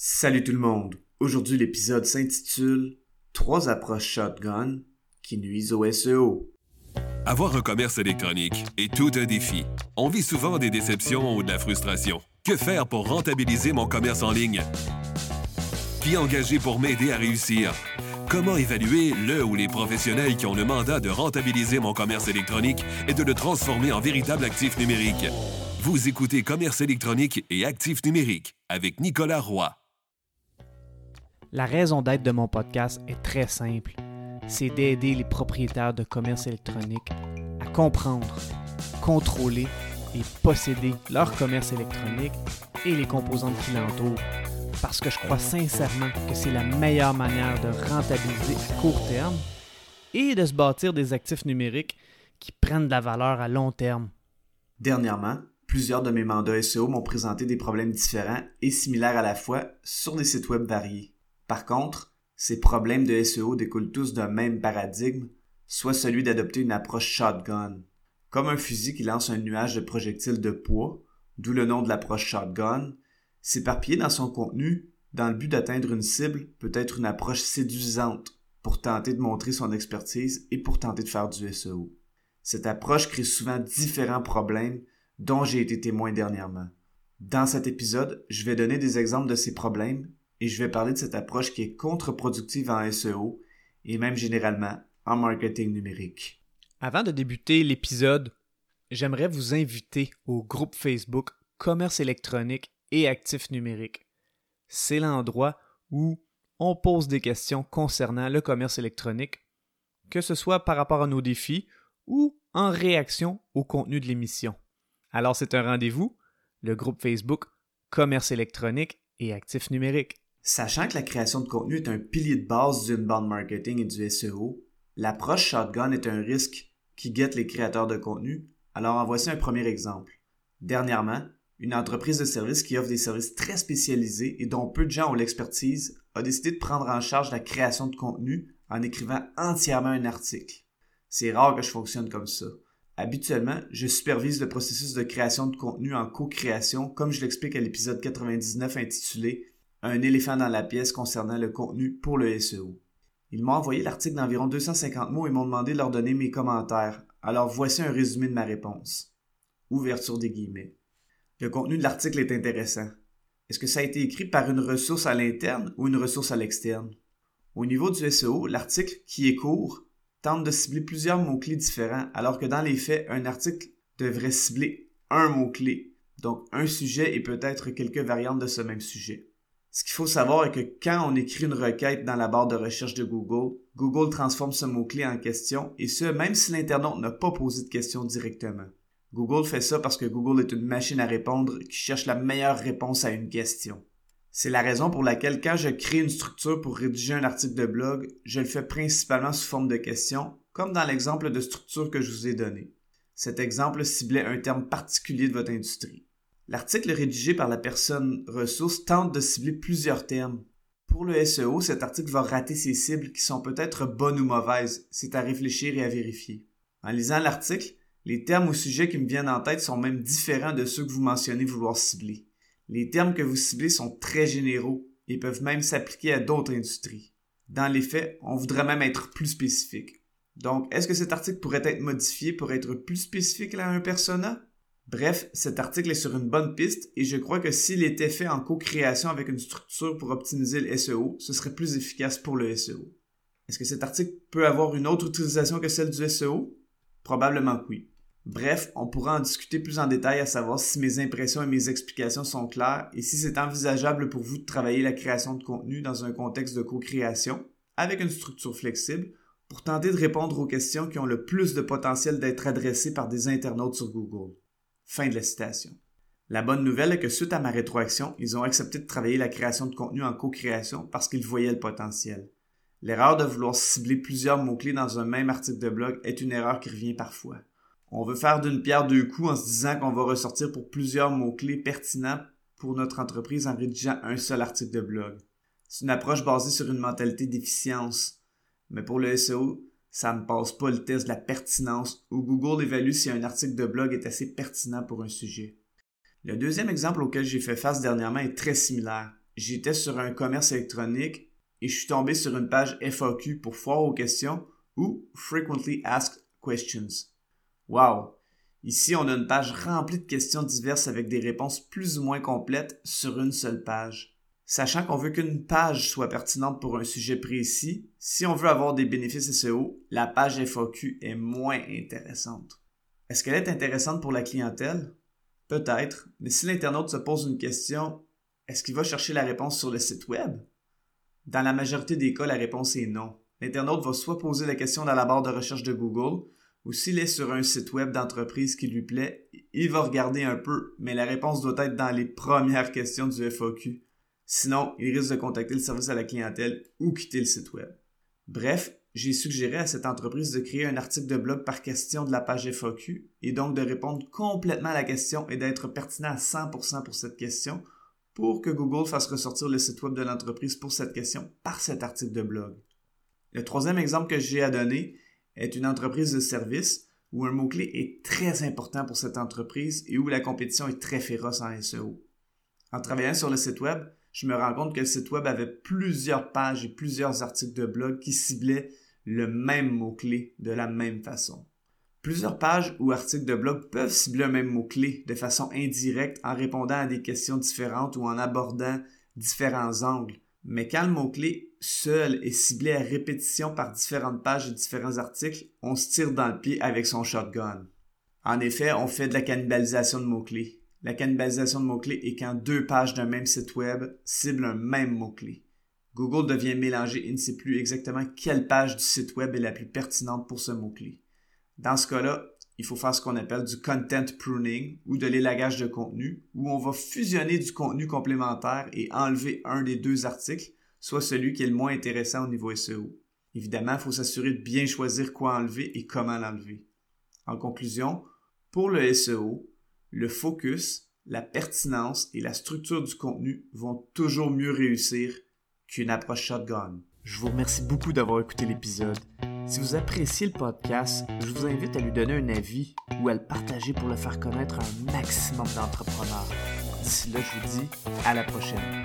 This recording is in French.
Salut tout le monde. Aujourd'hui, l'épisode s'intitule Trois approches shotgun qui nuisent au SEO. Avoir un commerce électronique est tout un défi. On vit souvent des déceptions ou de la frustration. Que faire pour rentabiliser mon commerce en ligne? Qui engager pour m'aider à réussir? Comment évaluer le ou les professionnels qui ont le mandat de rentabiliser mon commerce électronique et de le transformer en véritable actif numérique? Vous écoutez Commerce électronique et actif numérique avec Nicolas Roy. La raison d'être de mon podcast est très simple. C'est d'aider les propriétaires de commerce électronique à comprendre, contrôler et posséder leur commerce électronique et les composantes qui l'entourent. Parce que je crois sincèrement que c'est la meilleure manière de rentabiliser à court terme et de se bâtir des actifs numériques qui prennent de la valeur à long terme. Dernièrement, plusieurs de mes mandats SEO m'ont présenté des problèmes différents et similaires à la fois sur des sites web variés. Par contre, ces problèmes de SEO découlent tous d'un même paradigme, soit celui d'adopter une approche shotgun. Comme un fusil qui lance un nuage de projectiles de poids, d'où le nom de l'approche shotgun, s'éparpiller dans son contenu dans le but d'atteindre une cible peut être une approche séduisante pour tenter de montrer son expertise et pour tenter de faire du SEO. Cette approche crée souvent différents problèmes dont j'ai été témoin dernièrement. Dans cet épisode, je vais donner des exemples de ces problèmes et je vais parler de cette approche qui est contre-productive en SEO et même généralement en marketing numérique. Avant de débuter l'épisode, j'aimerais vous inviter au groupe Facebook Commerce électronique et actifs numériques. C'est l'endroit où on pose des questions concernant le commerce électronique, que ce soit par rapport à nos défis ou en réaction au contenu de l'émission. Alors c'est un rendez-vous, le groupe Facebook Commerce électronique et actifs numériques. Sachant que la création de contenu est un pilier de base du inbound marketing et du SEO, l'approche shotgun est un risque qui guette les créateurs de contenu. Alors en voici un premier exemple. Dernièrement, une entreprise de services qui offre des services très spécialisés et dont peu de gens ont l'expertise a décidé de prendre en charge la création de contenu en écrivant entièrement un article. C'est rare que je fonctionne comme ça. Habituellement, je supervise le processus de création de contenu en co-création, comme je l'explique à l'épisode 99 intitulé un éléphant dans la pièce concernant le contenu pour le SEO. Ils m'ont envoyé l'article d'environ 250 mots et m'ont demandé de leur donner mes commentaires. Alors voici un résumé de ma réponse. Ouverture des guillemets. Le contenu de l'article est intéressant. Est-ce que ça a été écrit par une ressource à l'interne ou une ressource à l'externe? Au niveau du SEO, l'article, qui est court, tente de cibler plusieurs mots-clés différents, alors que dans les faits, un article devrait cibler un mot-clé, donc un sujet et peut-être quelques variantes de ce même sujet. Ce qu'il faut savoir est que quand on écrit une requête dans la barre de recherche de Google, Google transforme ce mot-clé en question, et ce, même si l'internaute n'a pas posé de question directement. Google fait ça parce que Google est une machine à répondre qui cherche la meilleure réponse à une question. C'est la raison pour laquelle quand je crée une structure pour rédiger un article de blog, je le fais principalement sous forme de questions, comme dans l'exemple de structure que je vous ai donné. Cet exemple ciblait un terme particulier de votre industrie. L'article rédigé par la personne ressource tente de cibler plusieurs termes. Pour le SEO, cet article va rater ses cibles qui sont peut-être bonnes ou mauvaises, c'est à réfléchir et à vérifier. En lisant l'article, les termes ou sujets qui me viennent en tête sont même différents de ceux que vous mentionnez vouloir cibler. Les termes que vous ciblez sont très généraux et peuvent même s'appliquer à d'autres industries. Dans les faits, on voudrait même être plus spécifique. Donc, est-ce que cet article pourrait être modifié pour être plus spécifique à un persona? Bref, cet article est sur une bonne piste et je crois que s'il était fait en co-création avec une structure pour optimiser le SEO, ce serait plus efficace pour le SEO. Est-ce que cet article peut avoir une autre utilisation que celle du SEO? Probablement que oui. Bref, on pourra en discuter plus en détail à savoir si mes impressions et mes explications sont claires et si c'est envisageable pour vous de travailler la création de contenu dans un contexte de co-création avec une structure flexible pour tenter de répondre aux questions qui ont le plus de potentiel d'être adressées par des internautes sur Google. Fin de la citation. La bonne nouvelle est que suite à ma rétroaction, ils ont accepté de travailler la création de contenu en co-création parce qu'ils voyaient le potentiel. L'erreur de vouloir cibler plusieurs mots-clés dans un même article de blog est une erreur qui revient parfois. On veut faire d'une pierre deux coups en se disant qu'on va ressortir pour plusieurs mots-clés pertinents pour notre entreprise en rédigeant un seul article de blog. C'est une approche basée sur une mentalité d'efficience. Mais pour le SEO, ça ne passe pas le test de la pertinence où Google évalue si un article de blog est assez pertinent pour un sujet. Le deuxième exemple auquel j'ai fait face dernièrement est très similaire j'étais sur un commerce électronique et je suis tombé sur une page FAQ pour foire aux questions ou Frequently Asked Questions. Wow! Ici, on a une page remplie de questions diverses avec des réponses plus ou moins complètes sur une seule page. Sachant qu'on veut qu'une page soit pertinente pour un sujet précis, si on veut avoir des bénéfices SEO, la page FAQ est moins intéressante. Est-ce qu'elle est intéressante pour la clientèle? Peut-être, mais si l'internaute se pose une question, est-ce qu'il va chercher la réponse sur le site web? Dans la majorité des cas, la réponse est non. L'internaute va soit poser la question dans la barre de recherche de Google, ou s'il est sur un site web d'entreprise qui lui plaît, il va regarder un peu, mais la réponse doit être dans les premières questions du FAQ. Sinon, il risque de contacter le service à la clientèle ou quitter le site web. Bref, j'ai suggéré à cette entreprise de créer un article de blog par question de la page FAQ et donc de répondre complètement à la question et d'être pertinent à 100% pour cette question pour que Google fasse ressortir le site web de l'entreprise pour cette question par cet article de blog. Le troisième exemple que j'ai à donner est une entreprise de service où un mot-clé est très important pour cette entreprise et où la compétition est très féroce en SEO. En travaillant sur le site web, je me rends compte que le site web avait plusieurs pages et plusieurs articles de blog qui ciblaient le même mot-clé de la même façon. Plusieurs pages ou articles de blog peuvent cibler un même mot-clé de façon indirecte en répondant à des questions différentes ou en abordant différents angles. Mais quand le mot-clé seul est ciblé à répétition par différentes pages et différents articles, on se tire dans le pied avec son shotgun. En effet, on fait de la cannibalisation de mots-clés. La cannibalisation de mots-clés est quand deux pages d'un même site web ciblent un même mot-clé. Google devient mélangé et ne sait plus exactement quelle page du site web est la plus pertinente pour ce mot-clé. Dans ce cas-là, il faut faire ce qu'on appelle du content pruning ou de l'élagage de contenu, où on va fusionner du contenu complémentaire et enlever un des deux articles, soit celui qui est le moins intéressant au niveau SEO. Évidemment, il faut s'assurer de bien choisir quoi enlever et comment l'enlever. En conclusion, pour le SEO, le focus, la pertinence et la structure du contenu vont toujours mieux réussir qu'une approche shotgun. Je vous remercie beaucoup d'avoir écouté l'épisode. Si vous appréciez le podcast, je vous invite à lui donner un avis ou à le partager pour le faire connaître à un maximum d'entrepreneurs. D'ici là, je vous dis à la prochaine.